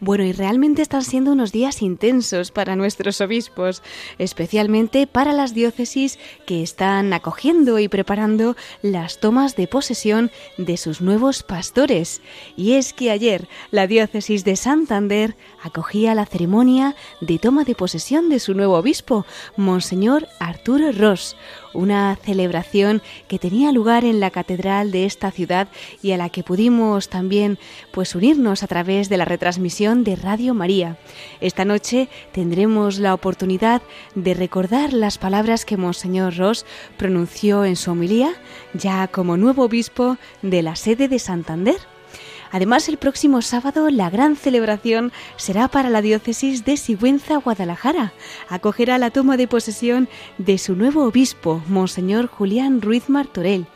Bueno, y realmente están siendo unos días intensos para nuestros obispos, especialmente para las diócesis que están acogiendo y preparando las tomas de posesión de sus nuevos pastores. Y es que ayer la diócesis de Santander acogía la ceremonia de toma de posesión de su nuevo obispo, Monseñor Arturo Ross, una celebración que tenía lugar en la catedral de esta ciudad y a la que pudimos también pues unirnos a través de la retransmisión de Radio María. Esta noche tendremos la oportunidad de recordar las palabras que Monseñor Ross pronunció en su homilía ya como nuevo obispo de la sede de Santander. Además, el próximo sábado la gran celebración será para la diócesis de Sigüenza, Guadalajara. Acogerá la toma de posesión de su nuevo obispo, Monseñor Julián Ruiz Martorell.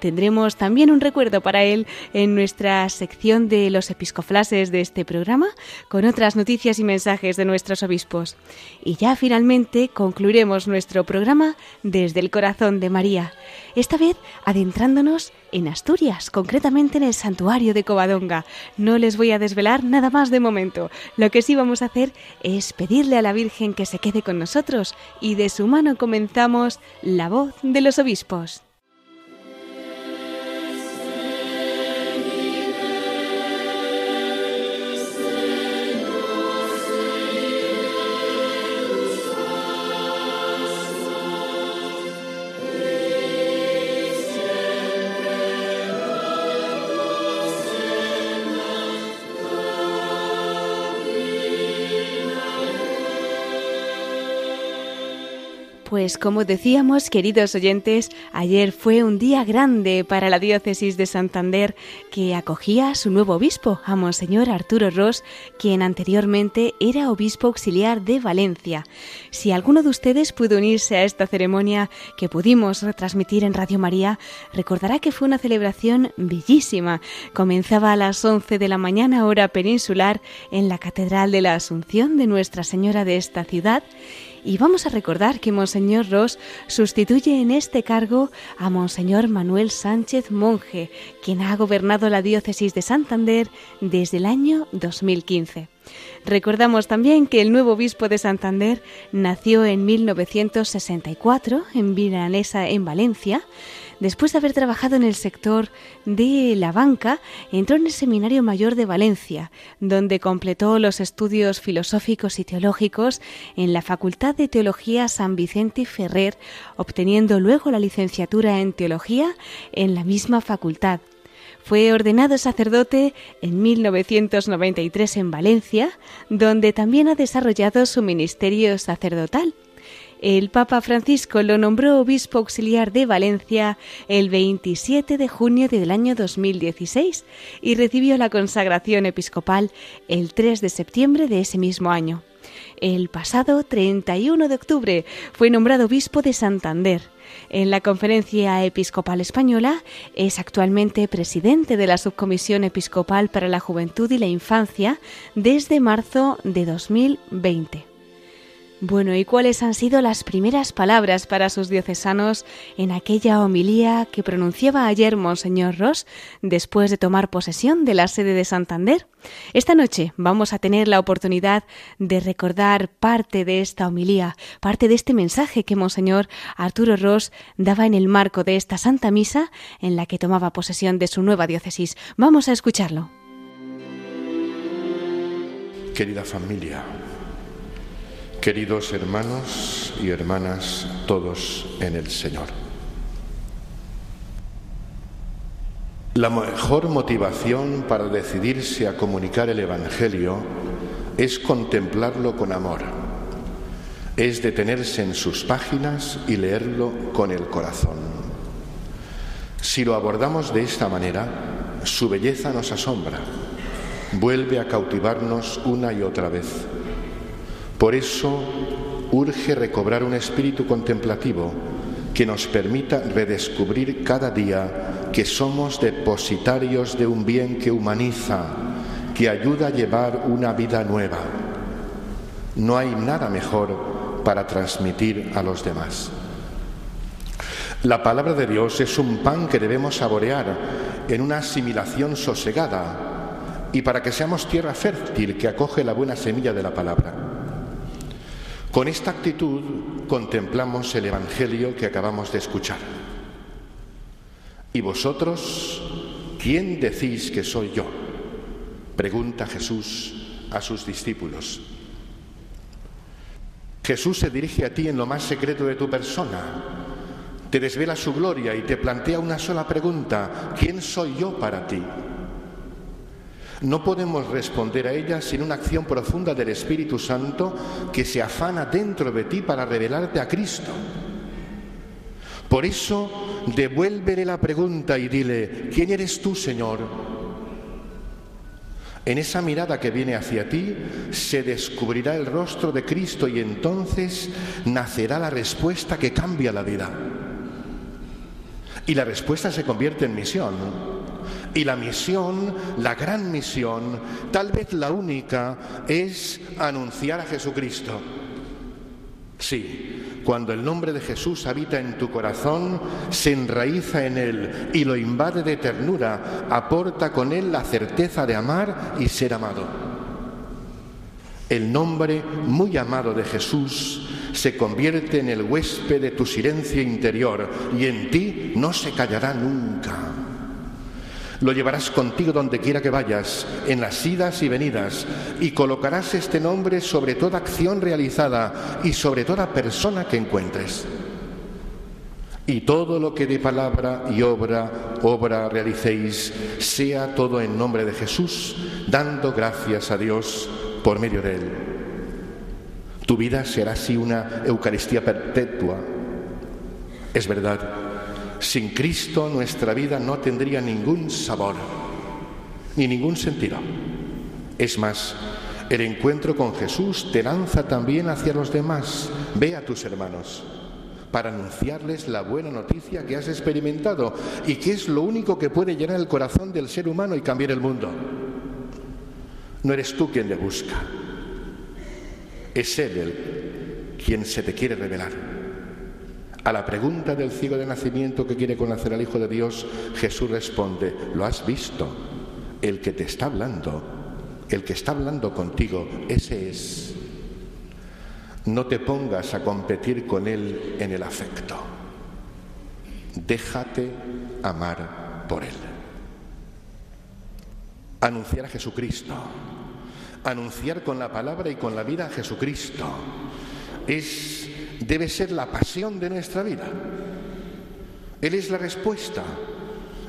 Tendremos también un recuerdo para él en nuestra sección de los episcoflases de este programa, con otras noticias y mensajes de nuestros obispos. Y ya finalmente concluiremos nuestro programa desde el corazón de María, esta vez adentrándonos en Asturias, concretamente en el santuario de Covadonga. No les voy a desvelar nada más de momento. Lo que sí vamos a hacer es pedirle a la Virgen que se quede con nosotros y de su mano comenzamos la voz de los obispos. Pues como decíamos, queridos oyentes, ayer fue un día grande para la diócesis de Santander que acogía a su nuevo obispo, a Monseñor Arturo Ross, quien anteriormente era obispo auxiliar de Valencia. Si alguno de ustedes pudo unirse a esta ceremonia que pudimos retransmitir en Radio María, recordará que fue una celebración bellísima. Comenzaba a las 11 de la mañana hora peninsular en la Catedral de la Asunción de Nuestra Señora de esta ciudad y vamos a recordar que Monseñor Ross sustituye en este cargo a Monseñor Manuel Sánchez Monje, quien ha gobernado la diócesis de Santander desde el año 2015. Recordamos también que el nuevo obispo de Santander nació en 1964 en Viranesa, en Valencia. Después de haber trabajado en el sector de la banca, entró en el Seminario Mayor de Valencia, donde completó los estudios filosóficos y teológicos en la Facultad de Teología San Vicente Ferrer, obteniendo luego la licenciatura en Teología en la misma facultad. Fue ordenado sacerdote en 1993 en Valencia, donde también ha desarrollado su ministerio sacerdotal. El Papa Francisco lo nombró obispo auxiliar de Valencia el 27 de junio del año 2016 y recibió la consagración episcopal el 3 de septiembre de ese mismo año. El pasado 31 de octubre fue nombrado obispo de Santander. En la Conferencia Episcopal Española es actualmente presidente de la Subcomisión Episcopal para la Juventud y la Infancia desde marzo de 2020. Bueno, ¿y cuáles han sido las primeras palabras para sus diocesanos en aquella homilía que pronunciaba ayer Monseñor Ross después de tomar posesión de la sede de Santander? Esta noche vamos a tener la oportunidad de recordar parte de esta homilía, parte de este mensaje que Monseñor Arturo Ross daba en el marco de esta Santa Misa en la que tomaba posesión de su nueva diócesis. Vamos a escucharlo. Querida familia, Queridos hermanos y hermanas, todos en el Señor. La mejor motivación para decidirse a comunicar el Evangelio es contemplarlo con amor, es detenerse en sus páginas y leerlo con el corazón. Si lo abordamos de esta manera, su belleza nos asombra, vuelve a cautivarnos una y otra vez por eso urge recobrar un espíritu contemplativo que nos permita redescubrir cada día que somos depositarios de un bien que humaniza, que ayuda a llevar una vida nueva. No hay nada mejor para transmitir a los demás. La palabra de Dios es un pan que debemos saborear en una asimilación sosegada y para que seamos tierra fértil que acoge la buena semilla de la palabra. Con esta actitud contemplamos el Evangelio que acabamos de escuchar. ¿Y vosotros quién decís que soy yo? Pregunta Jesús a sus discípulos. Jesús se dirige a ti en lo más secreto de tu persona, te desvela su gloria y te plantea una sola pregunta, ¿quién soy yo para ti? No podemos responder a ella sin una acción profunda del Espíritu Santo que se afana dentro de ti para revelarte a Cristo. Por eso, devuélvele la pregunta y dile, ¿quién eres tú, Señor? En esa mirada que viene hacia ti se descubrirá el rostro de Cristo y entonces nacerá la respuesta que cambia la vida. Y la respuesta se convierte en misión. Y la misión, la gran misión, tal vez la única, es anunciar a Jesucristo. Sí, cuando el nombre de Jesús habita en tu corazón, se enraiza en él y lo invade de ternura, aporta con él la certeza de amar y ser amado. El nombre muy amado de Jesús se convierte en el huésped de tu silencio interior y en ti no se callará nunca. Lo llevarás contigo donde quiera que vayas, en las idas y venidas, y colocarás este nombre sobre toda acción realizada y sobre toda persona que encuentres. Y todo lo que de palabra y obra, obra realicéis, sea todo en nombre de Jesús, dando gracias a Dios por medio de Él. Tu vida será así una Eucaristía perpetua. Es verdad sin Cristo nuestra vida no tendría ningún sabor ni ningún sentido. Es más, el encuentro con Jesús te lanza también hacia los demás. Ve a tus hermanos para anunciarles la buena noticia que has experimentado y que es lo único que puede llenar el corazón del ser humano y cambiar el mundo. No eres tú quien le busca, es Él el, quien se te quiere revelar. A la pregunta del ciego de nacimiento que quiere conocer al Hijo de Dios, Jesús responde, lo has visto, el que te está hablando, el que está hablando contigo, ese es. No te pongas a competir con Él en el afecto. Déjate amar por Él. Anunciar a Jesucristo. Anunciar con la palabra y con la vida a Jesucristo. Es debe ser la pasión de nuestra vida. Él es la respuesta.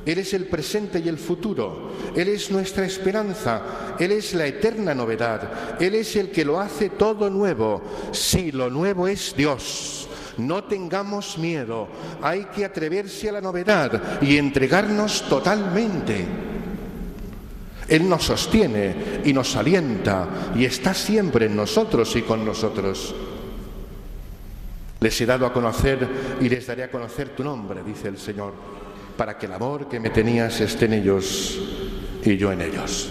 Él es el presente y el futuro. Él es nuestra esperanza. Él es la eterna novedad. Él es el que lo hace todo nuevo. Sí, lo nuevo es Dios. No tengamos miedo. Hay que atreverse a la novedad y entregarnos totalmente. Él nos sostiene y nos alienta y está siempre en nosotros y con nosotros. Les he dado a conocer y les daré a conocer tu nombre, dice el Señor, para que el amor que me tenías esté en ellos y yo en ellos.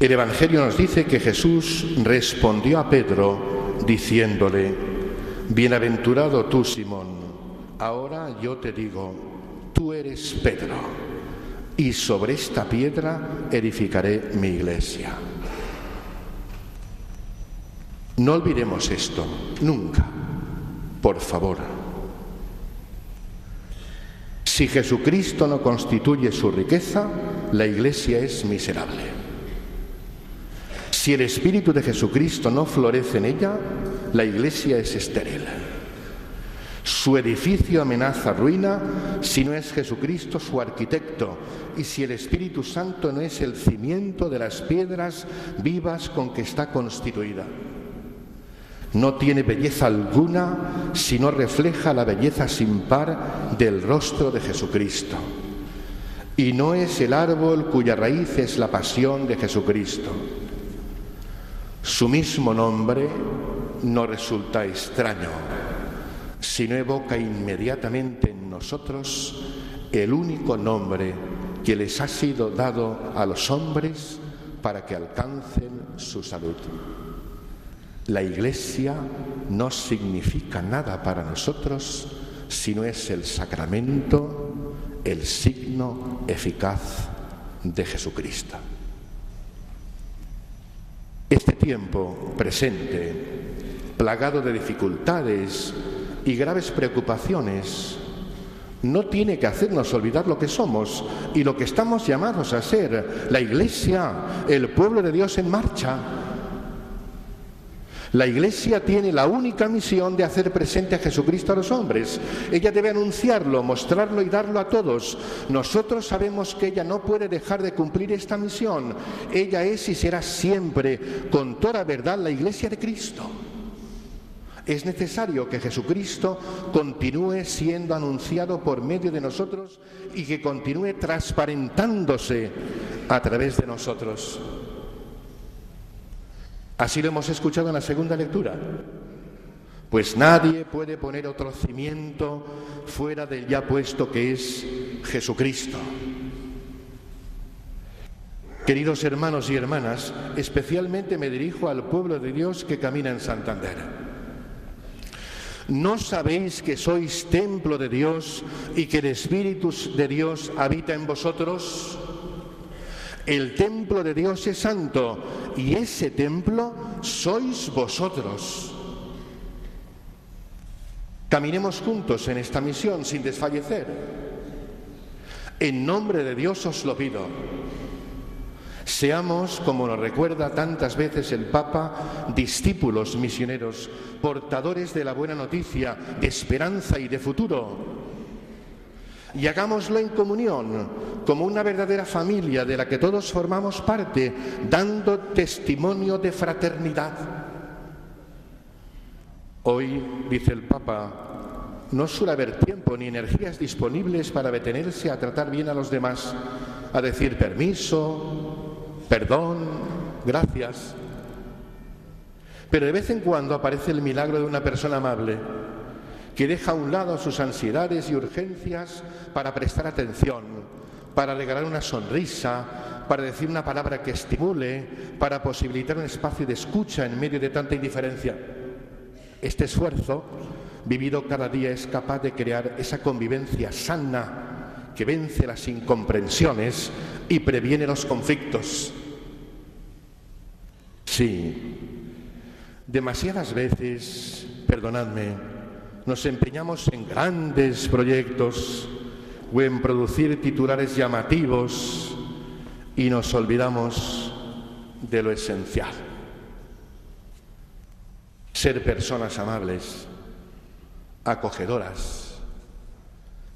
El Evangelio nos dice que Jesús respondió a Pedro diciéndole, Bienaventurado tú, Simón, ahora yo te digo, tú eres Pedro, y sobre esta piedra edificaré mi iglesia. No olvidemos esto, nunca, por favor. Si Jesucristo no constituye su riqueza, la iglesia es miserable. Si el Espíritu de Jesucristo no florece en ella, la iglesia es estéril. Su edificio amenaza ruina si no es Jesucristo su arquitecto y si el Espíritu Santo no es el cimiento de las piedras vivas con que está constituida. No tiene belleza alguna si no refleja la belleza sin par del rostro de Jesucristo. Y no es el árbol cuya raíz es la pasión de Jesucristo. Su mismo nombre no resulta extraño, sino evoca inmediatamente en nosotros el único nombre que les ha sido dado a los hombres para que alcancen su salud. La iglesia no significa nada para nosotros si no es el sacramento, el signo eficaz de Jesucristo. Este tiempo presente, plagado de dificultades y graves preocupaciones, no tiene que hacernos olvidar lo que somos y lo que estamos llamados a ser, la Iglesia, el pueblo de Dios en marcha, la Iglesia tiene la única misión de hacer presente a Jesucristo a los hombres. Ella debe anunciarlo, mostrarlo y darlo a todos. Nosotros sabemos que ella no puede dejar de cumplir esta misión. Ella es y será siempre, con toda verdad, la Iglesia de Cristo. Es necesario que Jesucristo continúe siendo anunciado por medio de nosotros y que continúe transparentándose a través de nosotros. Así lo hemos escuchado en la segunda lectura. Pues nadie puede poner otro cimiento fuera del ya puesto que es Jesucristo. Queridos hermanos y hermanas, especialmente me dirijo al pueblo de Dios que camina en Santander. ¿No sabéis que sois templo de Dios y que el Espíritu de Dios habita en vosotros? El templo de Dios es santo y ese templo sois vosotros. Caminemos juntos en esta misión sin desfallecer. En nombre de Dios os lo pido. Seamos, como nos recuerda tantas veces el Papa, discípulos misioneros, portadores de la buena noticia, de esperanza y de futuro y hagámoslo en comunión, como una verdadera familia de la que todos formamos parte, dando testimonio de fraternidad. Hoy, dice el Papa, no suele haber tiempo ni energías disponibles para detenerse a tratar bien a los demás, a decir permiso, perdón, gracias. Pero de vez en cuando aparece el milagro de una persona amable que deja a un lado sus ansiedades y urgencias para prestar atención, para regalar una sonrisa, para decir una palabra que estimule, para posibilitar un espacio de escucha en medio de tanta indiferencia. Este esfuerzo, vivido cada día, es capaz de crear esa convivencia sana que vence las incomprensiones y previene los conflictos. Sí, demasiadas veces, perdonadme, nos empeñamos en grandes proyectos o en producir titulares llamativos y nos olvidamos de lo esencial. Ser personas amables, acogedoras,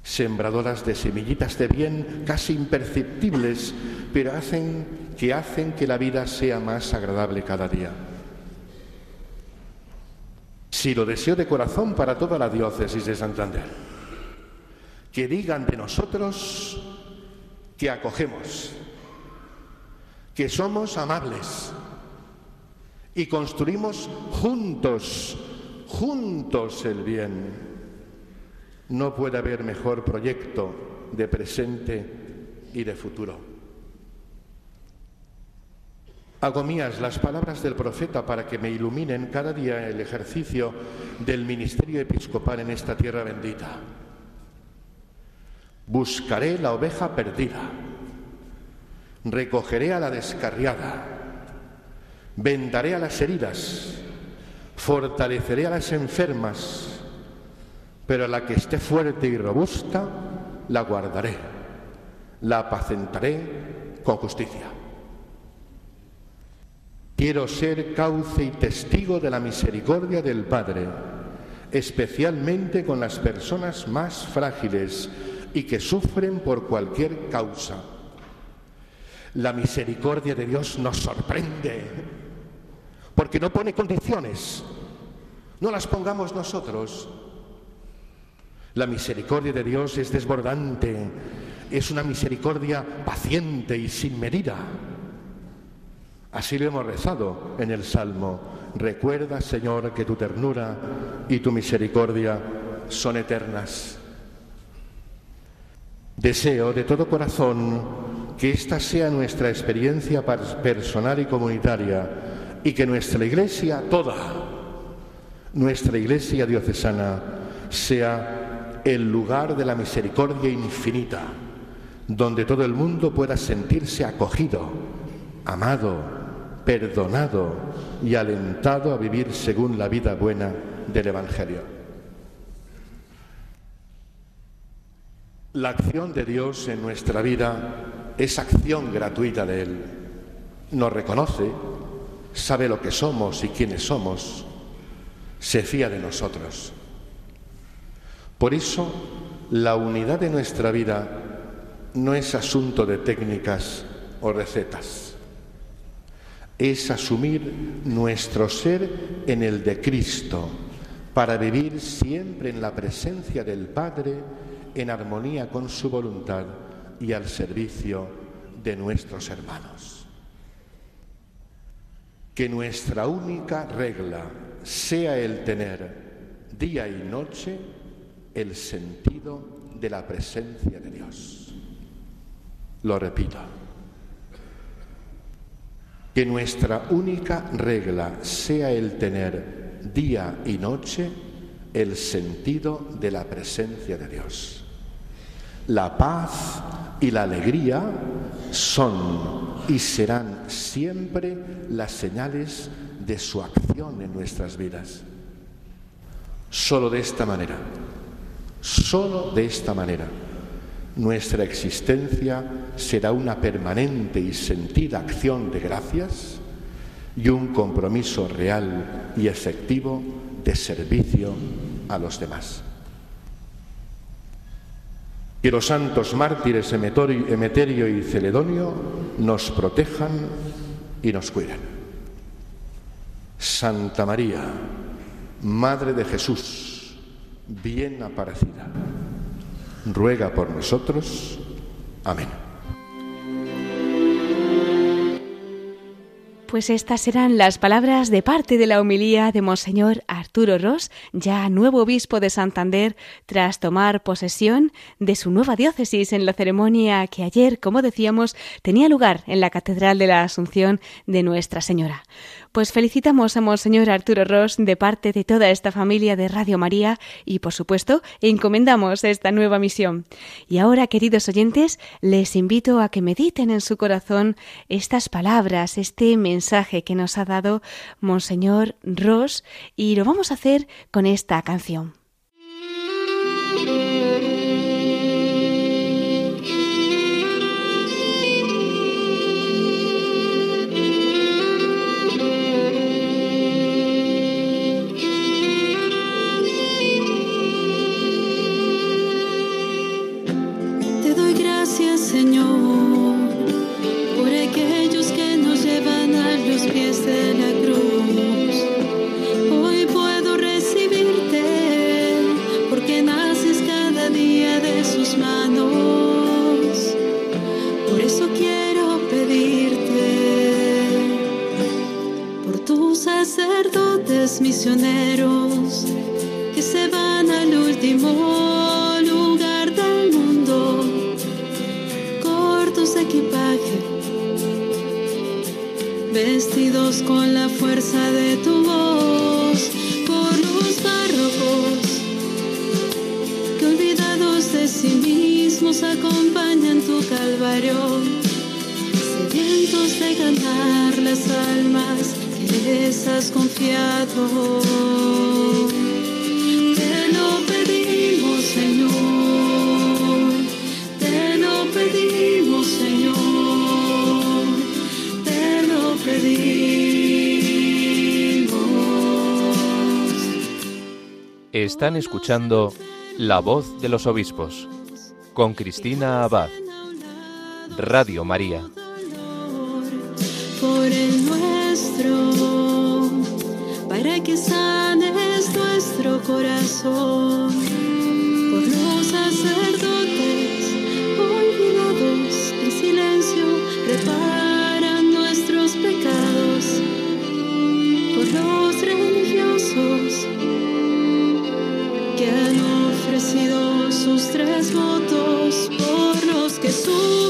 sembradoras de semillitas de bien casi imperceptibles, pero hacen que hacen que la vida sea más agradable cada día. Si lo deseo de corazón para toda la diócesis de Santander. Que digan de nosotros que acogemos, que somos amables y construimos juntos, juntos el bien. No puede haber mejor proyecto de presente y de futuro. Hago mías las palabras del profeta para que me iluminen cada día el ejercicio del ministerio episcopal en esta tierra bendita. Buscaré la oveja perdida, recogeré a la descarriada, vendaré a las heridas, fortaleceré a las enfermas, pero a la que esté fuerte y robusta, la guardaré, la apacentaré con justicia. Quiero ser cauce y testigo de la misericordia del Padre, especialmente con las personas más frágiles y que sufren por cualquier causa. La misericordia de Dios nos sorprende, porque no pone condiciones, no las pongamos nosotros. La misericordia de Dios es desbordante, es una misericordia paciente y sin medida. Así lo hemos rezado en el Salmo. Recuerda, Señor, que tu ternura y tu misericordia son eternas. Deseo de todo corazón que esta sea nuestra experiencia personal y comunitaria y que nuestra iglesia toda, nuestra iglesia diocesana, sea el lugar de la misericordia infinita, donde todo el mundo pueda sentirse acogido, amado, perdonado y alentado a vivir según la vida buena del Evangelio. La acción de Dios en nuestra vida es acción gratuita de Él. Nos reconoce, sabe lo que somos y quiénes somos, se fía de nosotros. Por eso, la unidad de nuestra vida no es asunto de técnicas o recetas es asumir nuestro ser en el de Cristo para vivir siempre en la presencia del Padre en armonía con su voluntad y al servicio de nuestros hermanos. Que nuestra única regla sea el tener día y noche el sentido de la presencia de Dios. Lo repito que nuestra única regla sea el tener día y noche el sentido de la presencia de Dios. La paz y la alegría son y serán siempre las señales de su acción en nuestras vidas. Solo de esta manera, solo de esta manera nuestra existencia será una permanente y sentida acción de gracias y un compromiso real y efectivo de servicio a los demás. Que los santos mártires Emeterio y Celedonio nos protejan y nos cuiden. Santa María, Madre de Jesús, bien aparecida ruega por nosotros. Amén. Pues estas serán las palabras de parte de la homilía de Monseñor Arturo Ross, ya nuevo obispo de Santander, tras tomar posesión de su nueva diócesis en la ceremonia que ayer, como decíamos, tenía lugar en la Catedral de la Asunción de Nuestra Señora. Pues felicitamos a Monseñor Arturo Ross de parte de toda esta familia de Radio María y, por supuesto, encomendamos esta nueva misión. Y ahora, queridos oyentes, les invito a que mediten en su corazón estas palabras, este mensaje que nos ha dado Monseñor Ross y lo vamos a hacer con esta canción. Misioneros que se van al último lugar del mundo, cortos de equipaje, vestidos con la fuerza de tu voz, por los párrocos que olvidados de sí mismos acompañan tu calvario, sedientos de ganar las almas antes has confiado. Te lo pedimos, Señor. Te lo pedimos, Señor. Te lo pedimos. Están escuchando La voz de los obispos con Cristina Abad. Radio María. Corazón. Por los sacerdotes olvidados en silencio, reparan nuestros pecados. Por los religiosos que han ofrecido sus tres votos por los que sufren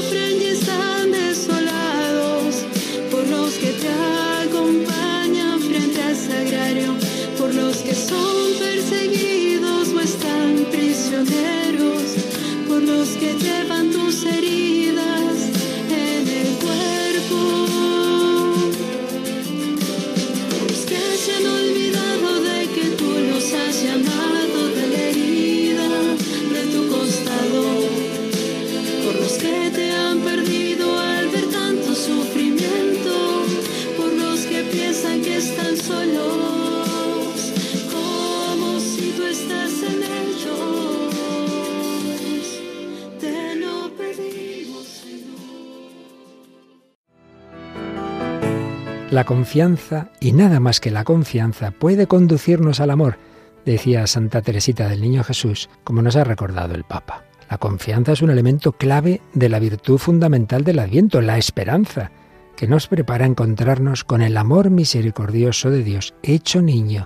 La confianza, y nada más que la confianza, puede conducirnos al amor, decía Santa Teresita del Niño Jesús, como nos ha recordado el Papa. La confianza es un elemento clave de la virtud fundamental del Adviento, la esperanza, que nos prepara a encontrarnos con el amor misericordioso de Dios, hecho niño,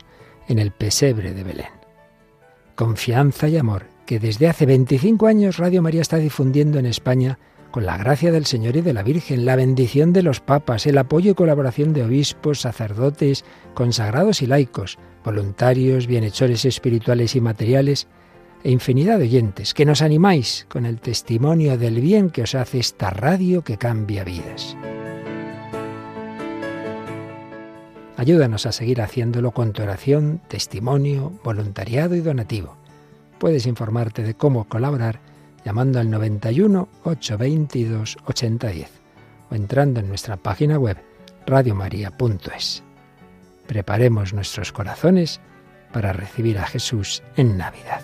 en el pesebre de Belén. Confianza y amor, que desde hace 25 años Radio María está difundiendo en España con la gracia del Señor y de la Virgen, la bendición de los papas, el apoyo y colaboración de obispos, sacerdotes, consagrados y laicos, voluntarios, bienhechores espirituales y materiales, e infinidad de oyentes, que nos animáis con el testimonio del bien que os hace esta radio que cambia vidas. Ayúdanos a seguir haciéndolo con tu oración, testimonio, voluntariado y donativo. Puedes informarte de cómo colaborar llamando al 91 822 8010 o entrando en nuestra página web radiomaria.es. Preparemos nuestros corazones para recibir a Jesús en Navidad.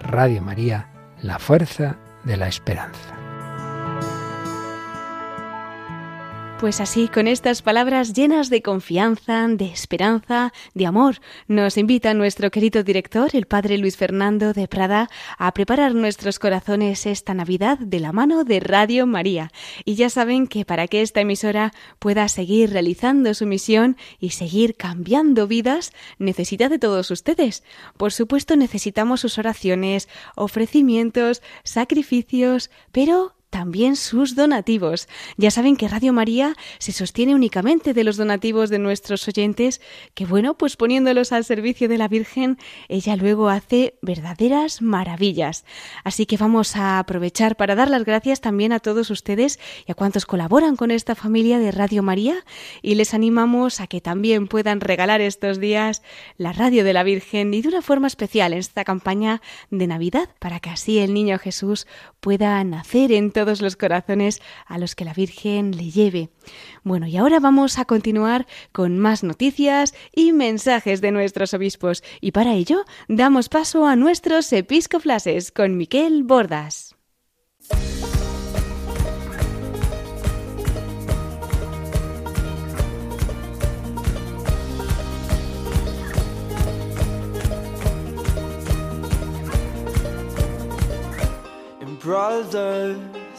Radio María, la fuerza de la esperanza. Pues así, con estas palabras llenas de confianza, de esperanza, de amor, nos invita nuestro querido director, el Padre Luis Fernando de Prada, a preparar nuestros corazones esta Navidad de la mano de Radio María. Y ya saben que para que esta emisora pueda seguir realizando su misión y seguir cambiando vidas, necesita de todos ustedes. Por supuesto, necesitamos sus oraciones, ofrecimientos, sacrificios, pero también sus donativos. Ya saben que Radio María se sostiene únicamente de los donativos de nuestros oyentes, que bueno, pues poniéndolos al servicio de la Virgen, ella luego hace verdaderas maravillas. Así que vamos a aprovechar para dar las gracias también a todos ustedes y a cuantos colaboran con esta familia de Radio María y les animamos a que también puedan regalar estos días la radio de la Virgen y de una forma especial en esta campaña de Navidad para que así el niño Jesús pueda nacer en todos los corazones a los que la Virgen le lleve. Bueno, y ahora vamos a continuar con más noticias y mensajes de nuestros obispos, y para ello damos paso a nuestros episcoflases con Miquel Bordas.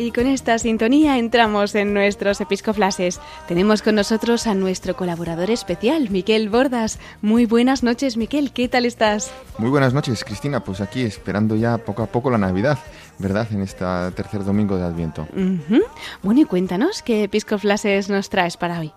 Y con esta sintonía entramos en nuestros episcoflases. Tenemos con nosotros a nuestro colaborador especial, Miquel Bordas. Muy buenas noches, Miquel. ¿Qué tal estás? Muy buenas noches, Cristina. Pues aquí esperando ya poco a poco la Navidad, ¿verdad? En este tercer domingo de Adviento. Bueno, y cuéntanos qué episcoflases nos traes para hoy.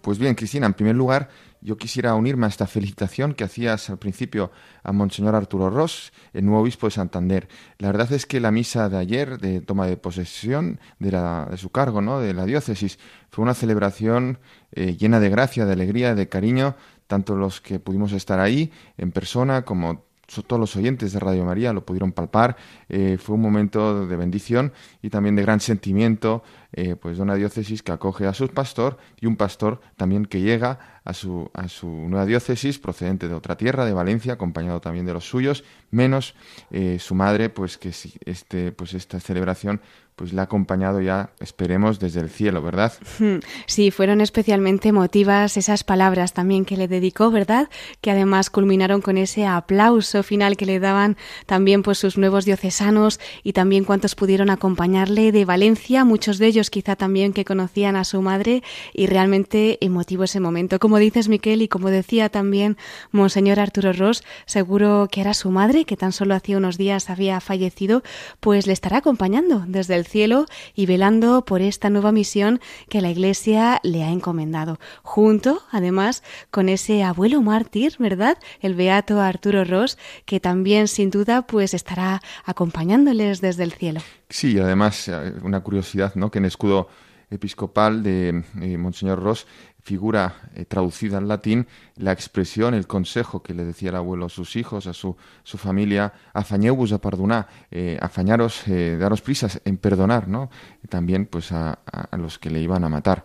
Pues bien, Cristina, en primer lugar, yo quisiera unirme a esta felicitación que hacías al principio a Monseñor Arturo Ross, el nuevo obispo de Santander. La verdad es que la misa de ayer, de toma de posesión de, la, de su cargo, ¿no? de la diócesis, fue una celebración eh, llena de gracia, de alegría, de cariño, tanto los que pudimos estar ahí en persona como todos los oyentes de Radio María lo pudieron palpar. Eh, fue un momento de bendición y también de gran sentimiento, eh, pues de una diócesis que acoge a su pastor y un pastor también que llega a su, a su nueva diócesis procedente de otra tierra, de Valencia, acompañado también de los suyos, menos eh, su madre, pues que este, pues esta celebración pues la ha acompañado ya, esperemos, desde el cielo, ¿verdad? Hmm. Sí, fueron especialmente emotivas esas palabras también que le dedicó, ¿verdad? Que además culminaron con ese aplauso final que le daban también pues sus nuevos diocesanos y también cuantos pudieron acompañarle de Valencia, muchos de ellos quizá también que conocían a su madre y realmente emotivo ese momento. Como dices, Miquel, y como decía también Monseñor Arturo Ross, seguro que era su madre, que tan solo hacía unos días había fallecido, pues le estará acompañando desde el cielo y velando por esta nueva misión que la Iglesia le ha encomendado, junto, además, con ese abuelo mártir, ¿verdad? El beato Arturo Ross, que también, sin duda, pues estará acompañándoles desde el cielo. Sí, además, eh, una curiosidad, ¿no? Que en escudo episcopal de eh, Monseñor Ross figura eh, traducida al latín la expresión, el consejo que le decía el abuelo a sus hijos, a su, su familia, afañeubus a pardonar, eh, afañaros, eh, daros prisas en perdonar, ¿no? También pues a, a, los que le iban a matar.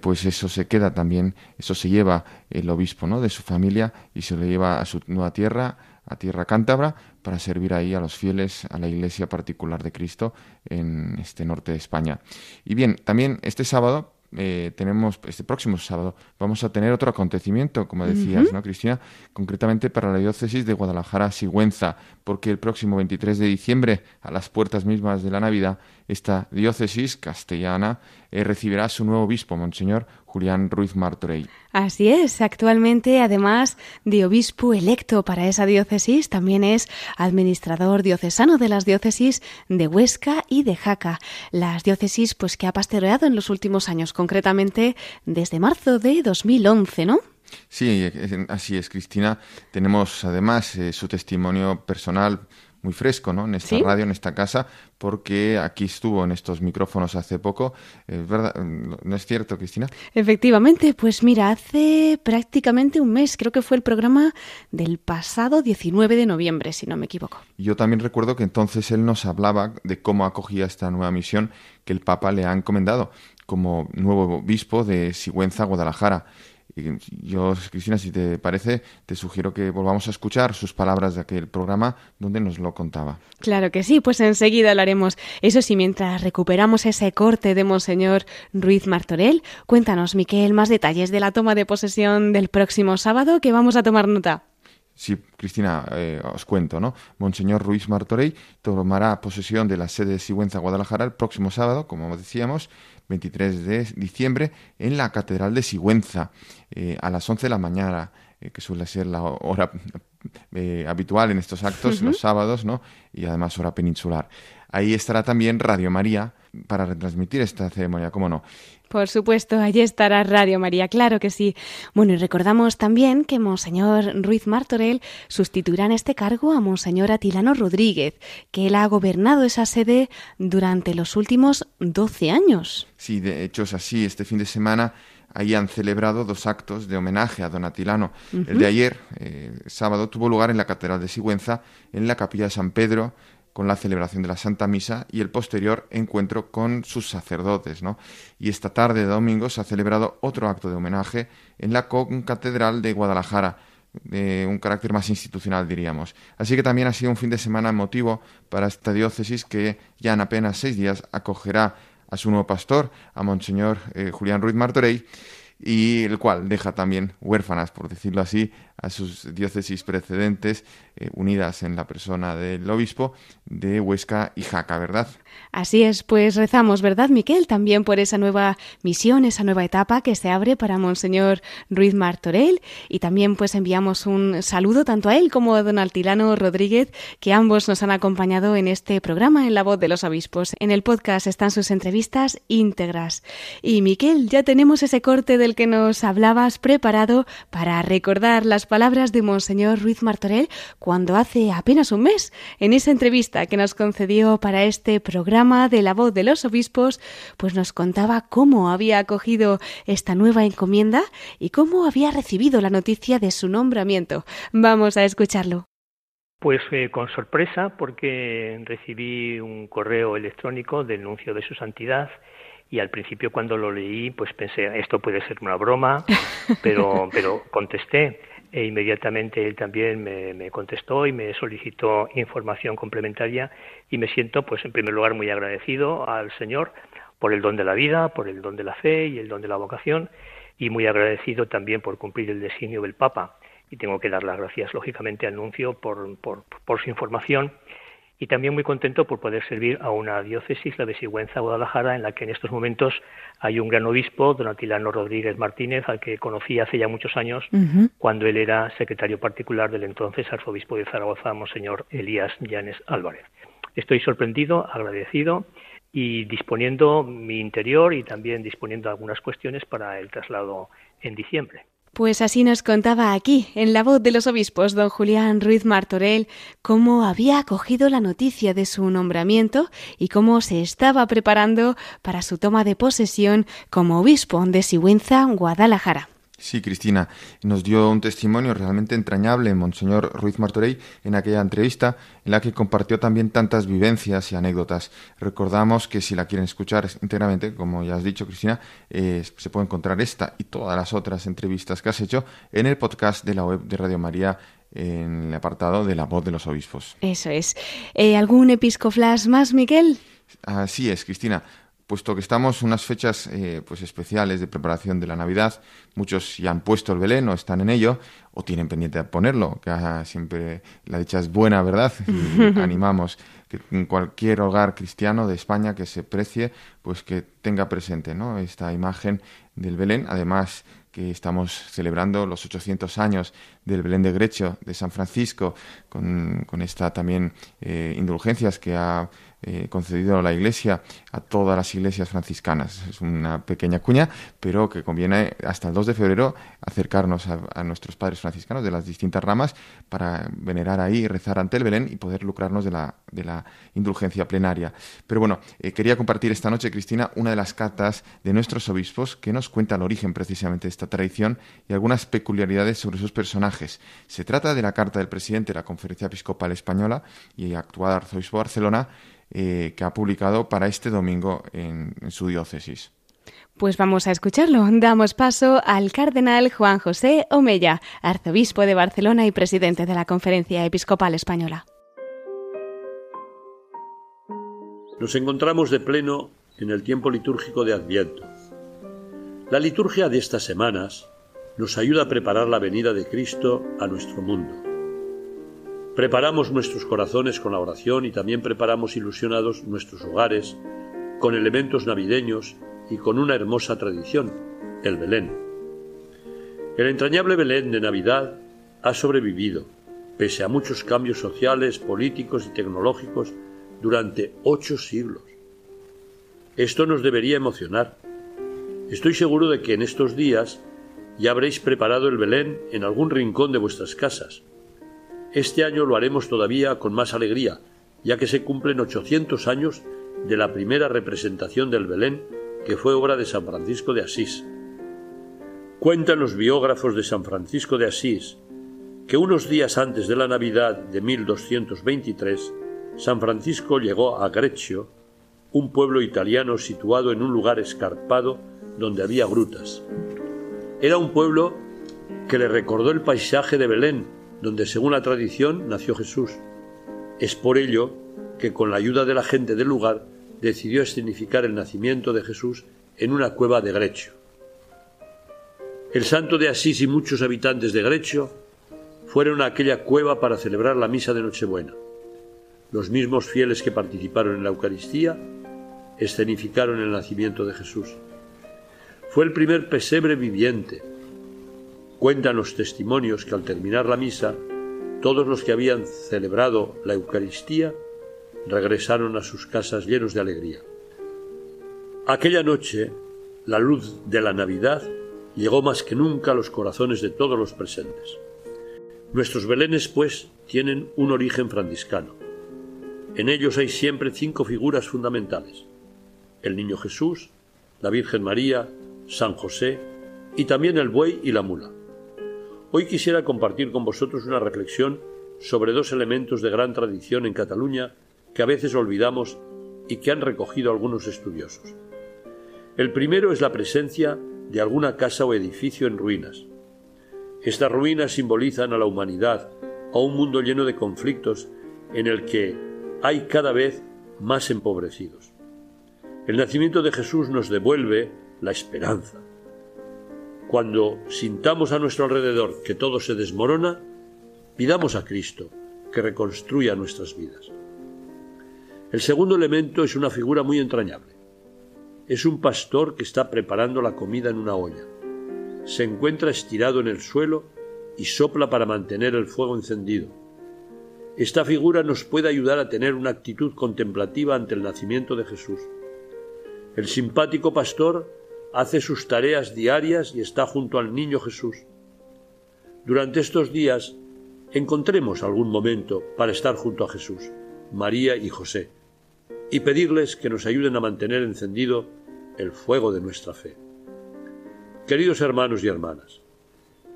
Pues eso se queda también, eso se lleva el obispo, ¿no? De su familia y se lo lleva a su nueva tierra, a tierra cántabra, para servir ahí a los fieles, a la iglesia particular de Cristo en este norte de España. Y bien, también este sábado eh, tenemos este próximo sábado vamos a tener otro acontecimiento, como decías, ¿no, Cristina? Concretamente para la diócesis de Guadalajara-Sigüenza, porque el próximo 23 de diciembre, a las puertas mismas de la Navidad, esta diócesis castellana eh, recibirá a su nuevo obispo, Monseñor Julián Ruiz Martorell. Así es, actualmente, además de obispo electo para esa diócesis, también es administrador diocesano de las diócesis de Huesca y de Jaca, las diócesis pues que ha pastoreado en los últimos años, concretamente desde marzo de 2011, ¿no? Sí, así es, Cristina. Tenemos además eh, su testimonio personal muy fresco, ¿no? En esta ¿Sí? radio, en esta casa, porque aquí estuvo en estos micrófonos hace poco. Es verdad, ¿no es cierto, Cristina? Efectivamente, pues mira, hace prácticamente un mes, creo que fue el programa del pasado 19 de noviembre, si no me equivoco. Yo también recuerdo que entonces él nos hablaba de cómo acogía esta nueva misión que el Papa le ha encomendado como nuevo obispo de Sigüenza, Guadalajara. Y yo, Cristina, si te parece, te sugiero que volvamos a escuchar sus palabras de aquel programa donde nos lo contaba. Claro que sí, pues enseguida lo haremos. Eso sí, mientras recuperamos ese corte de Monseñor Ruiz Martorell, cuéntanos, Miquel, más detalles de la toma de posesión del próximo sábado que vamos a tomar nota. Sí, Cristina, eh, os cuento, ¿no? Monseñor Ruiz Martorell tomará posesión de la sede de Sigüenza, Guadalajara, el próximo sábado, como decíamos, 23 de diciembre, en la Catedral de Sigüenza, eh, a las 11 de la mañana, eh, que suele ser la hora eh, habitual en estos actos, uh -huh. los sábados, ¿no? Y además hora peninsular. Ahí estará también Radio María para retransmitir esta ceremonia, ¿cómo no? Por supuesto, allí estará Radio María, claro que sí. Bueno, y recordamos también que Monseñor Ruiz Martorell sustituirá en este cargo a Monseñor Atilano Rodríguez, que él ha gobernado esa sede durante los últimos 12 años. Sí, de hecho es así. Este fin de semana ahí han celebrado dos actos de homenaje a don Atilano. Uh -huh. El de ayer, eh, sábado, tuvo lugar en la Catedral de Sigüenza, en la Capilla de San Pedro, con la celebración de la Santa Misa y el posterior encuentro con sus sacerdotes. ¿no? Y esta tarde de domingo se ha celebrado otro acto de homenaje en la Concatedral de Guadalajara, de un carácter más institucional, diríamos. Así que también ha sido un fin de semana emotivo para esta diócesis que ya en apenas seis días acogerá a su nuevo pastor, a Monseñor eh, Julián Ruiz Martorell, y el cual deja también huérfanas, por decirlo así, a sus diócesis precedentes, eh, unidas en la persona del obispo de Huesca y Jaca, ¿verdad? Así es, pues rezamos, ¿verdad, Miquel? También por esa nueva misión, esa nueva etapa que se abre para Monseñor Ruiz Martorell y también pues enviamos un saludo tanto a él como a don Altilano Rodríguez, que ambos nos han acompañado en este programa en La Voz de los Obispos. En el podcast están sus entrevistas íntegras. Y Miquel, ya tenemos ese corte del que nos hablabas preparado para recordar las palabras de Monseñor Ruiz Martorell cuando hace apenas un mes, en esa entrevista que nos concedió para este programa de La Voz de los Obispos, pues nos contaba cómo había acogido esta nueva encomienda y cómo había recibido la noticia de su nombramiento. Vamos a escucharlo. Pues eh, con sorpresa, porque recibí un correo electrónico del nuncio de su santidad y al principio cuando lo leí, pues pensé, esto puede ser una broma, pero, pero contesté e inmediatamente él también me, contestó y me solicitó información complementaria y me siento pues en primer lugar muy agradecido al Señor por el don de la vida, por el don de la fe y el don de la vocación y muy agradecido también por cumplir el designio del Papa. Y tengo que dar las gracias lógicamente al nuncio por, por, por su información y también muy contento por poder servir a una diócesis, la de Sigüenza, Guadalajara, en la que en estos momentos hay un gran obispo, don Atilano Rodríguez Martínez, al que conocí hace ya muchos años, cuando él era secretario particular del entonces arzobispo de Zaragoza, Monseñor Elías Llanes Álvarez. Estoy sorprendido, agradecido y disponiendo mi interior y también disponiendo algunas cuestiones para el traslado en diciembre. Pues así nos contaba aquí, en la voz de los obispos, don Julián Ruiz Martorell, cómo había acogido la noticia de su nombramiento y cómo se estaba preparando para su toma de posesión como obispo de Sigüenza, Guadalajara. Sí, Cristina, nos dio un testimonio realmente entrañable Monseñor Ruiz Martorell en aquella entrevista en la que compartió también tantas vivencias y anécdotas. Recordamos que si la quieren escuchar íntegramente, como ya has dicho, Cristina, eh, se puede encontrar esta y todas las otras entrevistas que has hecho en el podcast de la web de Radio María en el apartado de la voz de los obispos. Eso es. Eh, ¿Algún episcoflash más, Miguel? Así es, Cristina puesto que estamos en unas fechas eh, pues especiales de preparación de la Navidad, muchos ya han puesto el Belén o están en ello, o tienen pendiente de ponerlo, que siempre la dicha es buena, ¿verdad? Y animamos que en cualquier hogar cristiano de España que se precie, pues que tenga presente ¿no? esta imagen del Belén, además que estamos celebrando los 800 años del Belén de Grecho de San Francisco, con, con esta también eh, indulgencias que ha eh, concedido la Iglesia a todas las iglesias franciscanas. Es una pequeña cuña, pero que conviene hasta el 2 de febrero acercarnos a, nuestros padres franciscanos de las distintas ramas para venerar ahí rezar ante el Belén y poder lucrarnos de la, de la indulgencia plenaria. Pero bueno, eh, quería compartir esta noche, Cristina, una de las cartas de nuestros obispos que nos cuenta el origen precisamente de esta tradición y algunas peculiaridades sobre sus personajes. Se trata de la carta del presidente de la Conferencia Episcopal Española y actual arzobispo de Barcelona, eh, que ha publicado para este domingo en, su diócesis. Pues vamos a escucharlo. Damos paso al cardenal Juan José Omella, arzobispo de Barcelona y presidente de la Conferencia Episcopal Española. Nos encontramos de pleno en el tiempo litúrgico de Adviento. La liturgia de estas semanas nos ayuda a preparar la venida de Cristo a nuestro mundo. Preparamos nuestros corazones con la oración y también preparamos ilusionados nuestros hogares con elementos navideños y con una hermosa tradición, el Belén. El entrañable Belén de Navidad ha sobrevivido, pese a muchos cambios sociales, políticos y tecnológicos, durante ocho siglos. Esto nos debería emocionar. Estoy seguro de que en estos días ya habréis preparado el Belén en algún rincón de vuestras casas este año lo haremos todavía con más alegría, ya que se cumplen 800 años de la primera representación del Belén, que fue obra de San Francisco de Asís. Cuentan los biógrafos de San Francisco de Asís que unos días antes de la Navidad de 1223, San Francisco llegó a Greccio, un pueblo italiano situado en un lugar escarpado donde había grutas. Era un pueblo que le recordó el paisaje de Belén, donde según la tradición nació Jesús. Es por ello que con la ayuda de la gente del lugar decidió escenificar el nacimiento de Jesús en una cueva de Grecho. El santo de Asís y muchos habitantes de Grecho fueron a aquella cueva para celebrar la misa de Nochebuena. Los mismos fieles que participaron en la Eucaristía escenificaron el nacimiento de Jesús. Fue el primer pesebre viviente. Cuentan los testimonios que al terminar la misa, todos los que habían celebrado la Eucaristía regresaron a sus casas llenos de alegría. Aquella noche, la luz de la Navidad llegó más que nunca a los corazones de todos los presentes. Nuestros belenes, pues, tienen un origen franciscano. En ellos hay siempre cinco figuras fundamentales. El Niño Jesús, la Virgen María, San José y también el buey y la mula. Hoy quisiera compartir con vosotros una reflexión sobre dos elementos de gran tradición en Cataluña que a veces olvidamos y que han recogido algunos estudiosos. El primero es la presencia de alguna casa o edificio en ruinas. Estas ruinas simbolizan a la humanidad, a un mundo lleno de conflictos en el que hay cada vez más empobrecidos. El nacimiento de Jesús nos devuelve la esperanza. Cuando sintamos a nuestro alrededor que todo se desmorona, pidamos a Cristo que reconstruya nuestras vidas. El segundo elemento es una figura muy entrañable. Es un pastor que está preparando la comida en una olla. Se encuentra estirado en el suelo y sopla para mantener el fuego encendido. Esta figura nos puede ayudar a tener una actitud contemplativa ante el nacimiento de Jesús. El simpático pastor hace sus tareas diarias y está junto al niño Jesús. Durante estos días encontremos algún momento para estar junto a Jesús, María y José, y pedirles que nos ayuden a mantener encendido el fuego de nuestra fe. Queridos hermanos y hermanas,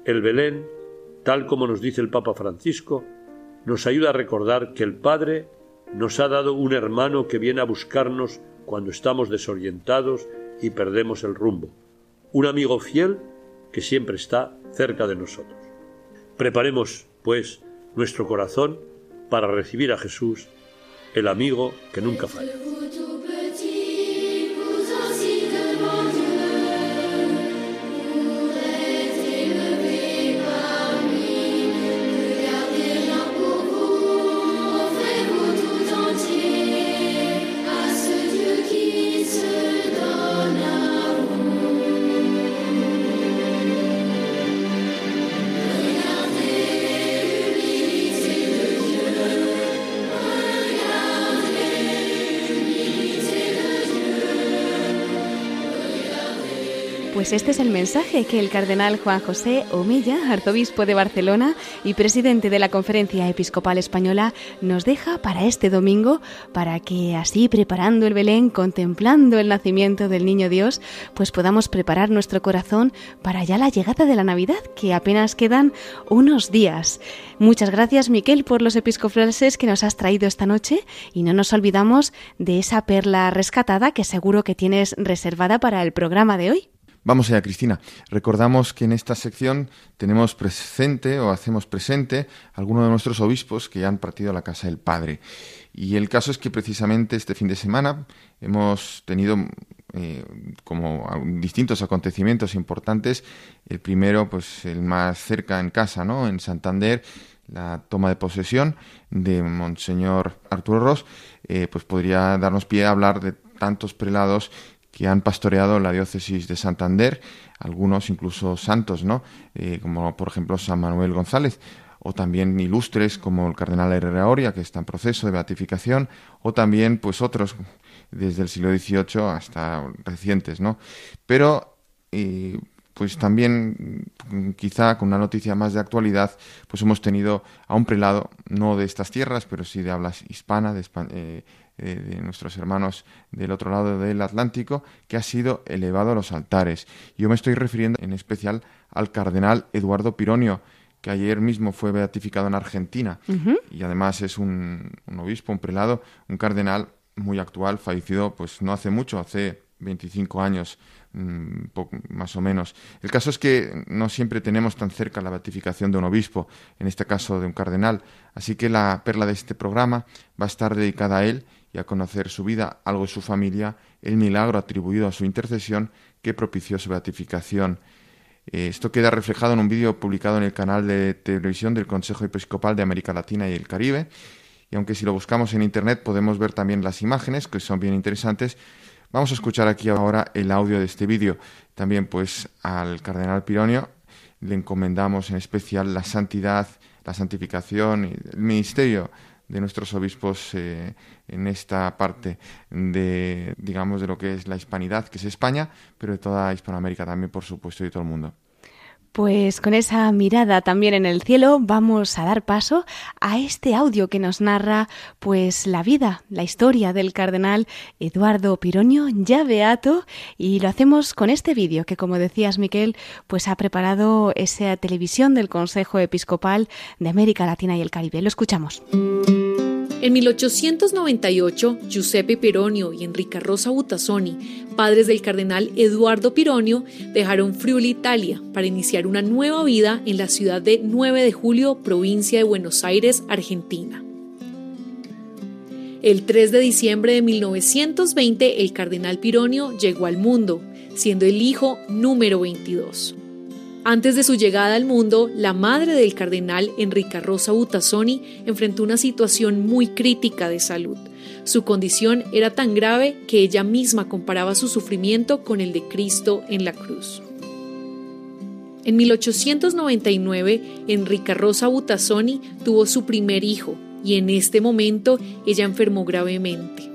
el Belén, tal como nos dice el Papa Francisco, nos ayuda a recordar que el Padre nos ha dado un hermano que viene a buscarnos cuando estamos desorientados y perdemos el rumbo, un amigo fiel que siempre está cerca de nosotros. Preparemos, pues, nuestro corazón para recibir a Jesús, el amigo que nunca falla. Pues este es el mensaje que el cardenal Juan José Omilla, arzobispo de Barcelona y presidente de la Conferencia Episcopal Española, nos deja para este domingo, para que así preparando el Belén, contemplando el nacimiento del Niño Dios, pues podamos preparar nuestro corazón para ya la llegada de la Navidad, que apenas quedan unos días. Muchas gracias, Miquel, por los episcofrases que nos has traído esta noche y no nos olvidamos de esa perla rescatada que seguro que tienes reservada para el programa de hoy. Vamos allá, Cristina. Recordamos que en esta sección tenemos presente o hacemos presente a algunos de nuestros obispos que ya han partido a la casa del Padre. Y el caso es que precisamente este fin de semana hemos tenido eh, como distintos acontecimientos importantes. El primero, pues el más cerca en casa, ¿no? En Santander, la toma de posesión de Monseñor Arturo Ross, eh, pues podría darnos pie a hablar de tantos prelados que han pastoreado la diócesis de Santander, algunos incluso santos, ¿no? Eh, como por ejemplo San Manuel González, o también ilustres como el cardenal Herrera Oria, que está en proceso de beatificación, o también pues otros desde el siglo XVIII hasta recientes, ¿no? Pero eh, pues también quizá con una noticia más de actualidad, pues hemos tenido a un prelado, no de estas tierras, pero sí de hablas hispana, de, eh, eh, de nuestros hermanos del otro lado del Atlántico, que ha sido elevado a los altares. Yo me estoy refiriendo en especial al cardenal Eduardo Pironio, que ayer mismo fue beatificado en Argentina y además es un, obispo, un prelado, un cardenal muy actual, fallecido pues no hace mucho, hace 25 años mm, más o menos. El caso es que no siempre tenemos tan cerca la beatificación de un obispo, en este caso de un cardenal, así que la perla de este programa va a estar dedicada a él y a conocer su vida, algo de su familia, el milagro atribuido a su intercesión que propició su beatificación. Eh, esto queda reflejado en un vídeo publicado en el canal de televisión del Consejo Episcopal de América Latina y el Caribe. Y aunque si lo buscamos en Internet podemos ver también las imágenes, que son bien interesantes, vamos a escuchar aquí ahora el audio de este vídeo. También pues al cardenal Pironio le encomendamos en especial la santidad, la santificación y el ministerio de nuestros obispos eh, en esta parte de, digamos, de lo que es la hispanidad, que es España, pero de toda Hispanoamérica también, por supuesto, y de todo el mundo. Pues con esa mirada también en el cielo vamos a dar paso a este audio que nos narra pues la vida, la historia del cardenal Eduardo Piroño, ya beato, y lo hacemos con este vídeo que como decías Miquel, pues ha preparado esa televisión del Consejo Episcopal de América Latina y el Caribe. Lo escuchamos. En 1898, Giuseppe Pironio y Enrica Rosa Butazzoni, padres del cardenal Eduardo Pironio, dejaron Friuli, Italia, para iniciar una nueva vida en la ciudad de 9 de Julio, provincia de Buenos Aires, Argentina. El 3 de diciembre de 1920, el cardenal Pironio llegó al mundo, siendo el hijo número 22. Antes de su llegada al mundo, la madre del cardenal Enrica Rosa Butazzoni enfrentó una situación muy crítica de salud. Su condición era tan grave que ella misma comparaba su sufrimiento con el de Cristo en la cruz. En 1899, Enrica Rosa Butazzoni tuvo su primer hijo y en este momento ella enfermó gravemente.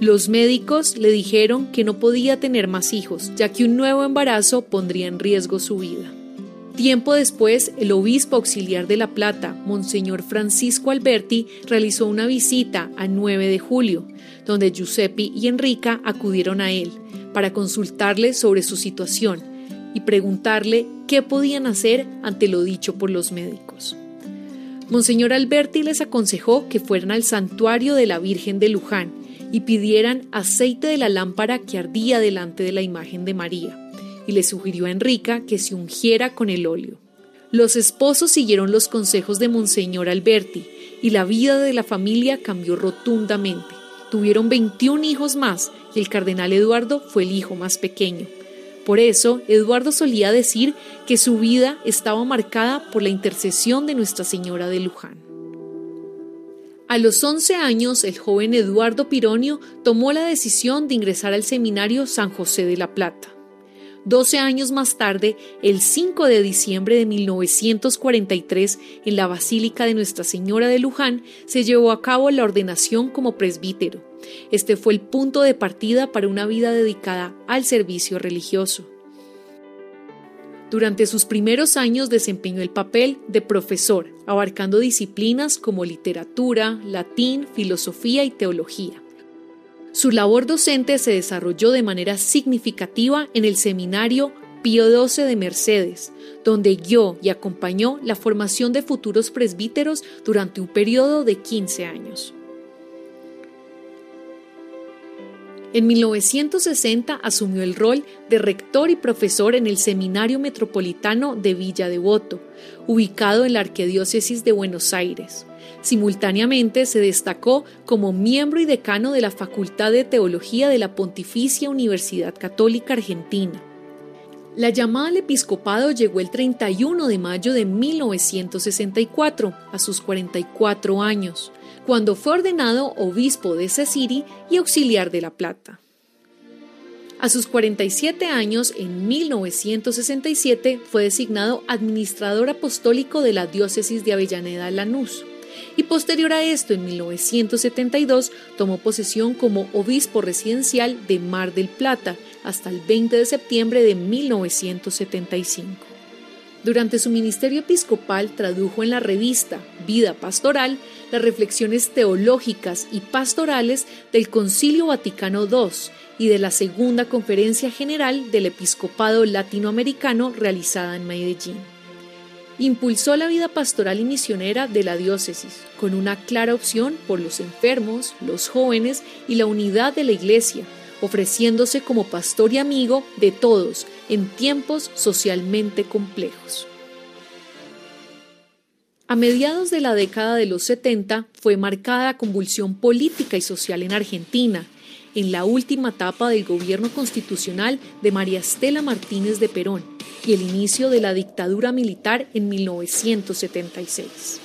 Los médicos le dijeron que no podía tener más hijos, ya que un nuevo embarazo pondría en riesgo su vida. Tiempo después, el obispo auxiliar de La Plata, Monseñor Francisco Alberti, realizó una visita a 9 de julio, donde Giuseppe y Enrica acudieron a él para consultarle sobre su situación y preguntarle qué podían hacer ante lo dicho por los médicos. Monseñor Alberti les aconsejó que fueran al santuario de la Virgen de Luján y pidieran aceite de la lámpara que ardía delante de la imagen de María, y le sugirió a Enrica que se ungiera con el óleo. Los esposos siguieron los consejos de Monseñor Alberti, y la vida de la familia cambió rotundamente. Tuvieron 21 hijos más, y el cardenal Eduardo fue el hijo más pequeño. Por eso, Eduardo solía decir que su vida estaba marcada por la intercesión de Nuestra Señora de Luján. A los 11 años, el joven Eduardo Pironio tomó la decisión de ingresar al seminario San José de la Plata. 12 años más tarde, el 5 de diciembre de 1943, en la Basílica de Nuestra Señora de Luján, se llevó a cabo la ordenación como presbítero. Este fue el punto de partida para una vida dedicada al servicio religioso. Durante sus primeros años desempeñó el papel de profesor, abarcando disciplinas como literatura, latín, filosofía y teología. Su labor docente se desarrolló de manera significativa en el seminario Pío XII de Mercedes, donde guió y acompañó la formación de futuros presbíteros durante un periodo de 15 años. En 1960 asumió el rol de rector y profesor en el Seminario Metropolitano de Villa Devoto, ubicado en la Arquidiócesis de Buenos Aires. Simultáneamente se destacó como miembro y decano de la Facultad de Teología de la Pontificia Universidad Católica Argentina. La llamada al episcopado llegó el 31 de mayo de 1964, a sus 44 años cuando fue ordenado obispo de Ceciri y auxiliar de La Plata. A sus 47 años, en 1967, fue designado administrador apostólico de la diócesis de Avellaneda Lanús y posterior a esto, en 1972, tomó posesión como obispo residencial de Mar del Plata hasta el 20 de septiembre de 1975. Durante su ministerio episcopal tradujo en la revista Vida Pastoral las reflexiones teológicas y pastorales del Concilio Vaticano II y de la Segunda Conferencia General del Episcopado Latinoamericano realizada en Medellín. Impulsó la vida pastoral y misionera de la diócesis, con una clara opción por los enfermos, los jóvenes y la unidad de la Iglesia, ofreciéndose como pastor y amigo de todos en tiempos socialmente complejos. A mediados de la década de los 70 fue marcada la convulsión política y social en Argentina, en la última etapa del gobierno constitucional de María Estela Martínez de Perón, y el inicio de la dictadura militar en 1976.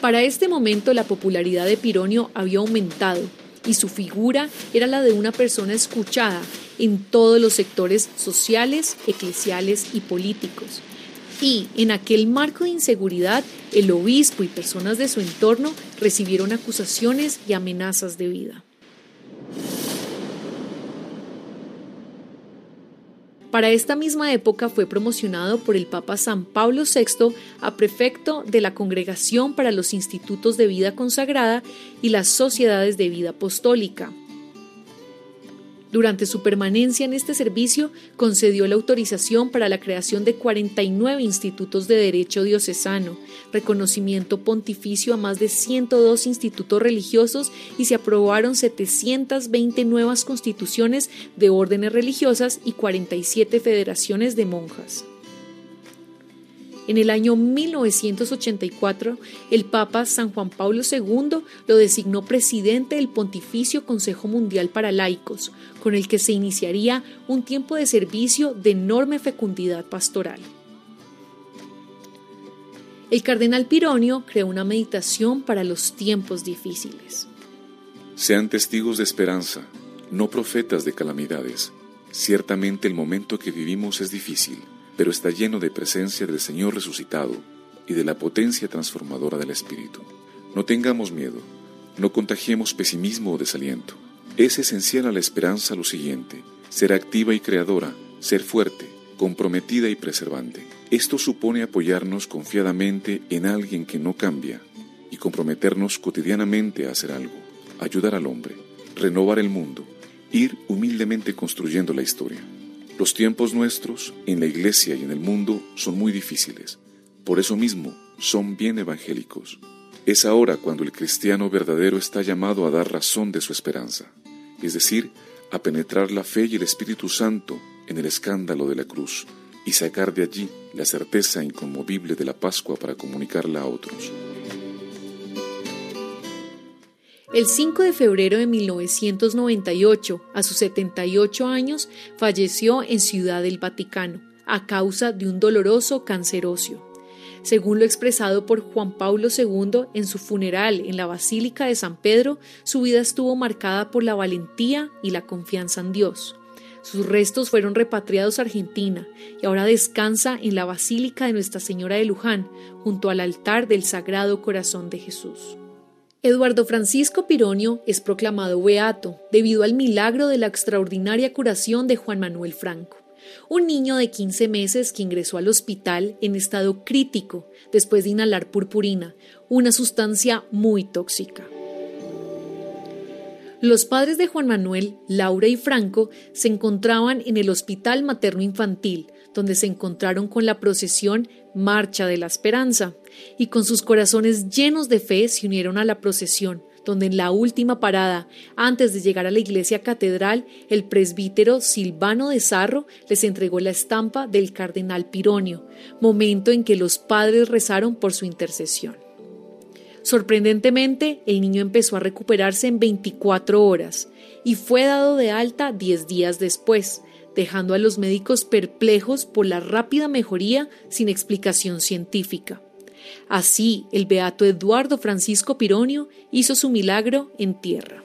Para este momento la popularidad de Pironio había aumentado y su figura era la de una persona escuchada en todos los sectores sociales, eclesiales y políticos. Y en aquel marco de inseguridad, el obispo y personas de su entorno recibieron acusaciones y amenazas de vida. Para esta misma época fue promocionado por el Papa San Pablo VI a prefecto de la Congregación para los Institutos de Vida Consagrada y las Sociedades de Vida Apostólica, durante su permanencia en este servicio, concedió la autorización para la creación de 49 institutos de derecho diocesano, reconocimiento pontificio a más de 102 institutos religiosos y se aprobaron 720 nuevas constituciones de órdenes religiosas y 47 federaciones de monjas. En el año 1984, el Papa San Juan Pablo II lo designó presidente del Pontificio Consejo Mundial para Laicos, con el que se iniciaría un tiempo de servicio de enorme fecundidad pastoral. El cardenal Pironio creó una meditación para los tiempos difíciles. Sean testigos de esperanza, no profetas de calamidades. Ciertamente el momento que vivimos es difícil pero está lleno de presencia del Señor resucitado y de la potencia transformadora del Espíritu. No tengamos miedo, no contagiemos pesimismo o desaliento. Es esencial a la esperanza lo siguiente, ser activa y creadora, ser fuerte, comprometida y preservante. Esto supone apoyarnos confiadamente en alguien que no cambia y comprometernos cotidianamente a hacer algo, ayudar al hombre, renovar el mundo, ir humildemente construyendo la historia. Los tiempos nuestros, en la iglesia y en el mundo, son muy difíciles. Por eso mismo, son bien evangélicos. Es ahora cuando el cristiano verdadero está llamado a dar razón de su esperanza, es decir, a penetrar la fe y el Espíritu Santo en el escándalo de la cruz y sacar de allí la certeza inconmovible de la Pascua para comunicarla a otros. El 5 de febrero de 1998, a sus 78 años, falleció en Ciudad del Vaticano a causa de un doloroso cáncer óseo. Según lo expresado por Juan Pablo II en su funeral en la Basílica de San Pedro, su vida estuvo marcada por la valentía y la confianza en Dios. Sus restos fueron repatriados a Argentina y ahora descansa en la Basílica de Nuestra Señora de Luján, junto al altar del Sagrado Corazón de Jesús. Eduardo Francisco Pironio es proclamado beato debido al milagro de la extraordinaria curación de Juan Manuel Franco, un niño de 15 meses que ingresó al hospital en estado crítico después de inhalar purpurina, una sustancia muy tóxica. Los padres de Juan Manuel, Laura y Franco, se encontraban en el Hospital Materno Infantil, donde se encontraron con la procesión Marcha de la Esperanza, y con sus corazones llenos de fe se unieron a la procesión, donde en la última parada, antes de llegar a la iglesia catedral, el presbítero Silvano de Sarro les entregó la estampa del cardenal Pironio, momento en que los padres rezaron por su intercesión. Sorprendentemente, el niño empezó a recuperarse en 24 horas y fue dado de alta 10 días después, dejando a los médicos perplejos por la rápida mejoría sin explicación científica. Así, el beato Eduardo Francisco Pironio hizo su milagro en tierra.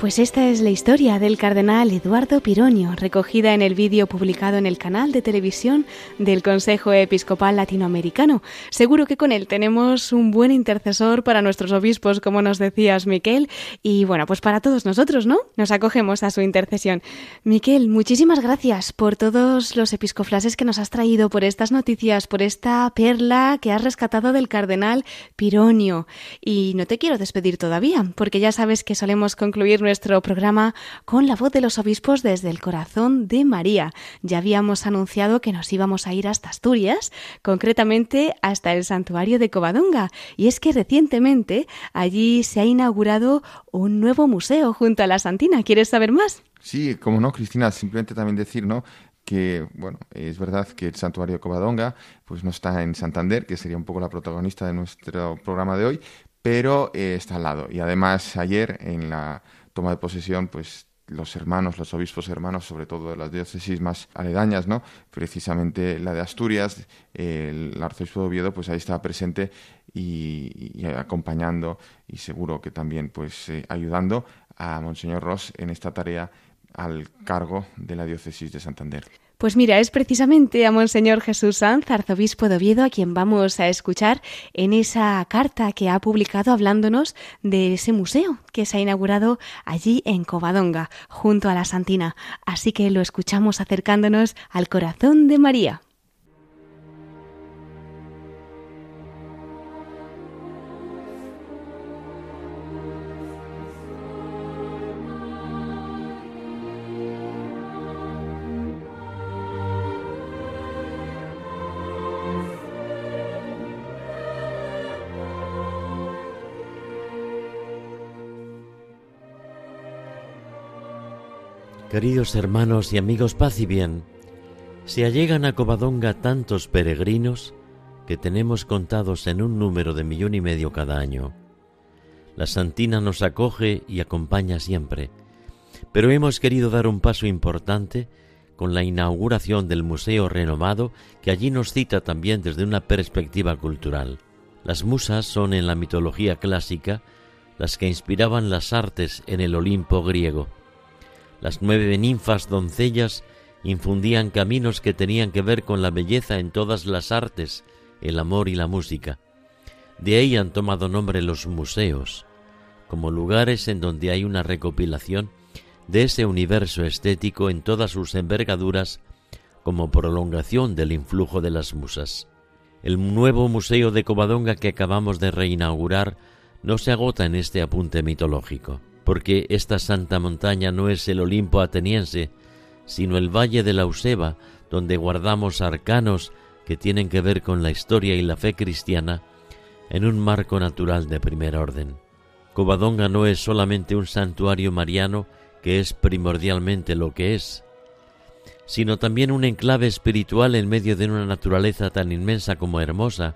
Pues esta es la historia del cardenal Eduardo Pironio, recogida en el vídeo publicado en el canal de televisión del Consejo Episcopal Latinoamericano. Seguro que con él tenemos un buen intercesor para nuestros obispos, como nos decías, Miquel, y bueno, pues para todos nosotros, ¿no? Nos acogemos a su intercesión. Miquel, muchísimas gracias por todos los episcoflases que nos has traído, por estas noticias, por esta perla que has rescatado del cardenal Pironio. Y no te quiero despedir todavía, porque ya sabes que solemos concluir nuestro programa con la voz de los obispos desde el corazón de María. Ya habíamos anunciado que nos íbamos a ir hasta Asturias, concretamente hasta el santuario de Covadonga. Y es que recientemente allí se ha inaugurado un nuevo museo junto a la Santina. ¿Quieres saber más? Sí, como no, Cristina, simplemente también decir, ¿no? que, bueno, es verdad que el santuario de Covadonga pues no está en Santander, que sería un poco la protagonista de nuestro programa de hoy, pero eh, está al lado. Y además ayer en la toma de posesión, pues los hermanos, los obispos hermanos, sobre todo de las diócesis más aledañas, ¿no? Precisamente la de Asturias, el arzobispo de Oviedo, pues ahí estaba presente y, acompañando y seguro que también pues eh, ayudando a Monseñor Ross en esta tarea al cargo de la diócesis de Santander. Pues mira, es precisamente a Monseñor Jesús Sanz, arzobispo de Oviedo, a quien vamos a escuchar en esa carta que ha publicado hablándonos de ese museo que se ha inaugurado allí en Covadonga, junto a la Santina. Así que lo escuchamos acercándonos al corazón de María. Queridos hermanos y amigos, paz y bien, se allegan a Covadonga tantos peregrinos que tenemos contados en un número de millón y medio cada año. La Santina nos acoge y acompaña siempre, pero hemos querido dar un paso importante con la inauguración del museo renomado que allí nos cita también desde una perspectiva cultural. Las musas son en la mitología clásica las que inspiraban las artes en el Olimpo griego las nueve ninfas doncellas infundían caminos que tenían que ver con la belleza en todas las artes, el amor y la música. De ahí han tomado nombre los museos, como lugares en donde hay una recopilación de ese universo estético en todas sus envergaduras como prolongación del influjo de las musas. El nuevo Museo de Covadonga que acabamos de reinaugurar no se agota en este apunte mitológico porque esta santa montaña no es el Olimpo ateniense, sino el valle de la Useba, donde guardamos arcanos que tienen que ver con la historia y la fe cristiana en un marco natural de primer orden. Covadonga no es solamente un santuario mariano que es primordialmente lo que es, sino también un enclave espiritual en medio de una naturaleza tan inmensa como hermosa,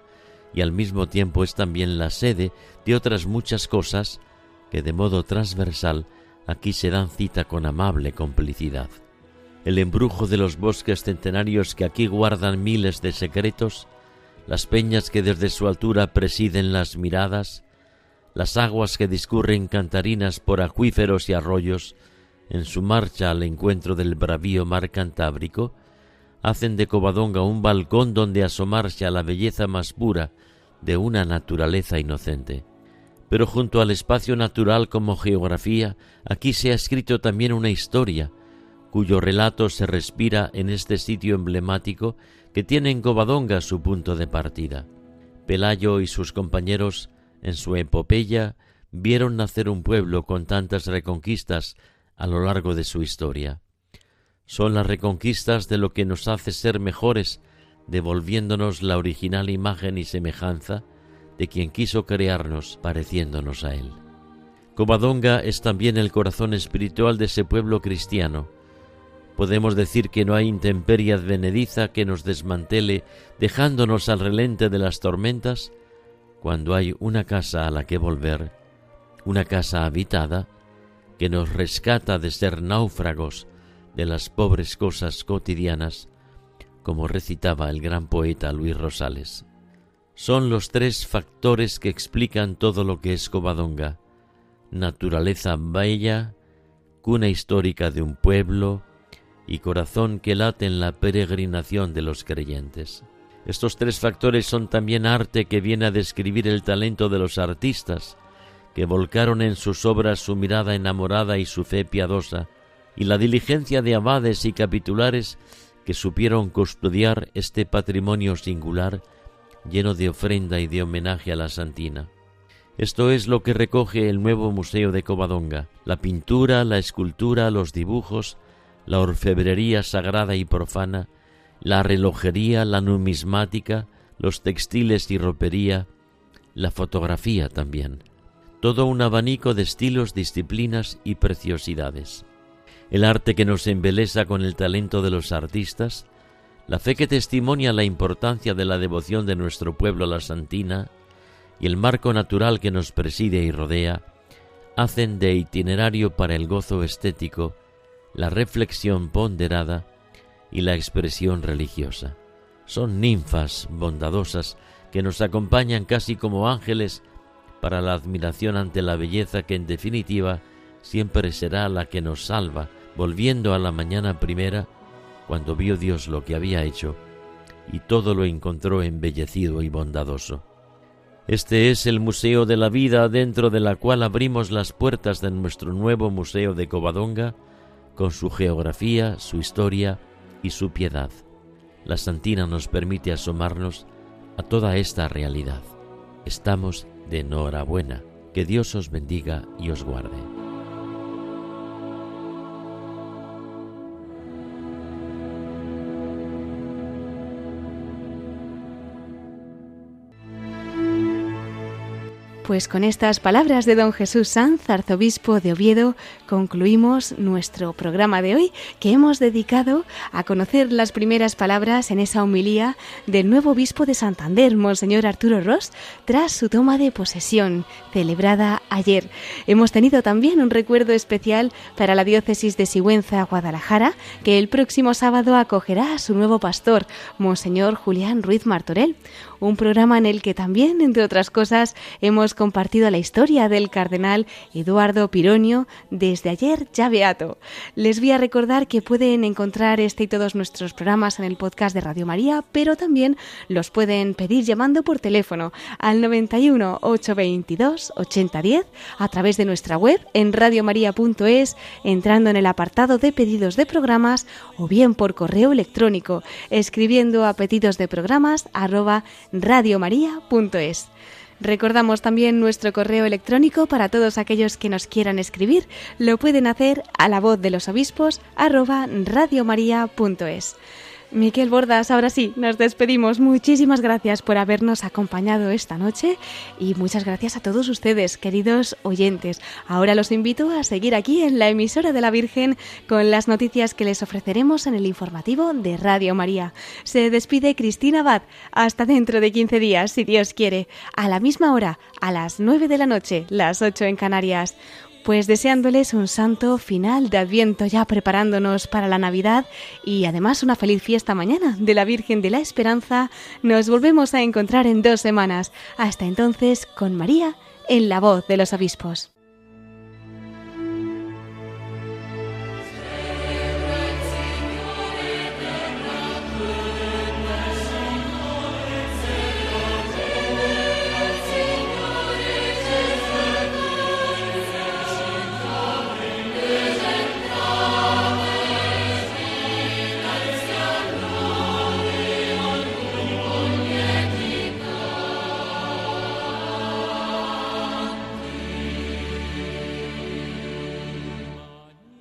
y al mismo tiempo es también la sede de otras muchas cosas que de modo transversal aquí se dan cita con amable complicidad. El embrujo de los bosques centenarios que aquí guardan miles de secretos, las peñas que desde su altura presiden las miradas, las aguas que discurren cantarinas por acuíferos y arroyos en su marcha al encuentro del bravío mar Cantábrico, hacen de Covadonga un balcón donde asomarse a la belleza más pura de una naturaleza inocente pero junto al espacio natural como geografía, aquí se ha escrito también una historia, cuyo relato se respira en este sitio emblemático que tiene en Covadonga su punto de partida. Pelayo y sus compañeros, en su epopeya, vieron nacer un pueblo con tantas reconquistas a lo largo de su historia. Son las reconquistas de lo que nos hace ser mejores, devolviéndonos la original imagen y semejanza de quien quiso crearnos pareciéndonos a Él. Covadonga es también el corazón espiritual de ese pueblo cristiano. Podemos decir que no hay intemperie advenediza que nos desmantele dejándonos al relente de las tormentas, cuando hay una casa a la que volver, una casa habitada, que nos rescata de ser náufragos de las pobres cosas cotidianas, como recitaba el gran poeta Luis Rosales son los tres factores que explican todo lo que es Covadonga. Naturaleza bella, cuna histórica de un pueblo y corazón que late en la peregrinación de los creyentes. Estos tres factores son también arte que viene a describir el talento de los artistas, que volcaron en sus obras su mirada enamorada y su fe piadosa, y la diligencia de abades y capitulares que supieron custodiar este patrimonio singular lleno de ofrenda y de homenaje a la Santina. Esto es lo que recoge el nuevo Museo de Covadonga, la pintura, la escultura, los dibujos, la orfebrería sagrada y profana, la relojería, la numismática, los textiles y ropería, la fotografía también. Todo un abanico de estilos, disciplinas y preciosidades. El arte que nos embelesa con el talento de los artistas, la fe que testimonia la importancia de la devoción de nuestro pueblo a la Santina y el marco natural que nos preside y rodea, hacen de itinerario para el gozo estético la reflexión ponderada y la expresión religiosa. Son ninfas bondadosas que nos acompañan casi como ángeles para la admiración ante la belleza que en definitiva siempre será la que nos salva, volviendo a la mañana primera, cuando vio Dios lo que había hecho, y todo lo encontró embellecido y bondadoso. Este es el Museo de la Vida dentro de la cual abrimos las puertas de nuestro nuevo Museo de Covadonga, con su geografía, su historia y su piedad. La Santina nos permite asomarnos a toda esta realidad. Estamos de enhorabuena. Que Dios os bendiga y os guarde. Pues con estas palabras de don Jesús Sanz, arzobispo de Oviedo, concluimos nuestro programa de hoy que hemos dedicado a conocer las primeras palabras en esa homilía del nuevo obispo de Santander, Monseñor Arturo Ross, tras su toma de posesión, celebrada ayer. Hemos tenido también un recuerdo especial para la diócesis de Sigüenza, Guadalajara, que el próximo sábado acogerá a su nuevo pastor, Monseñor Julián Ruiz Martorell un programa en el que también, entre otras cosas, hemos compartido la historia del cardenal Eduardo Pironio desde ayer ya beato. Les voy a recordar que pueden encontrar este y todos nuestros programas en el podcast de Radio María, pero también los pueden pedir llamando por teléfono al 91 822 8010 a través de nuestra web en radiomaria.es, entrando en el apartado de pedidos de programas o bien por correo electrónico, escribiendo a pedidos de programas arroba radiomaria.es. Recordamos también nuestro correo electrónico para todos aquellos que nos quieran escribir. Lo pueden hacer a la voz de los obispos arroba radiomaria.es. Miquel Bordas, ahora sí, nos despedimos. Muchísimas gracias por habernos acompañado esta noche y muchas gracias a todos ustedes, queridos oyentes. Ahora los invito a seguir aquí en la emisora de la Virgen con las noticias que les ofreceremos en el informativo de Radio María. Se despide Cristina Abad. Hasta dentro de 15 días, si Dios quiere, a la misma hora, a las 9 de la noche, las 8 en Canarias. Pues deseándoles un santo final de Adviento ya preparándonos para la Navidad y además una feliz fiesta mañana de la Virgen de la Esperanza, nos volvemos a encontrar en dos semanas. Hasta entonces, con María en la voz de los obispos.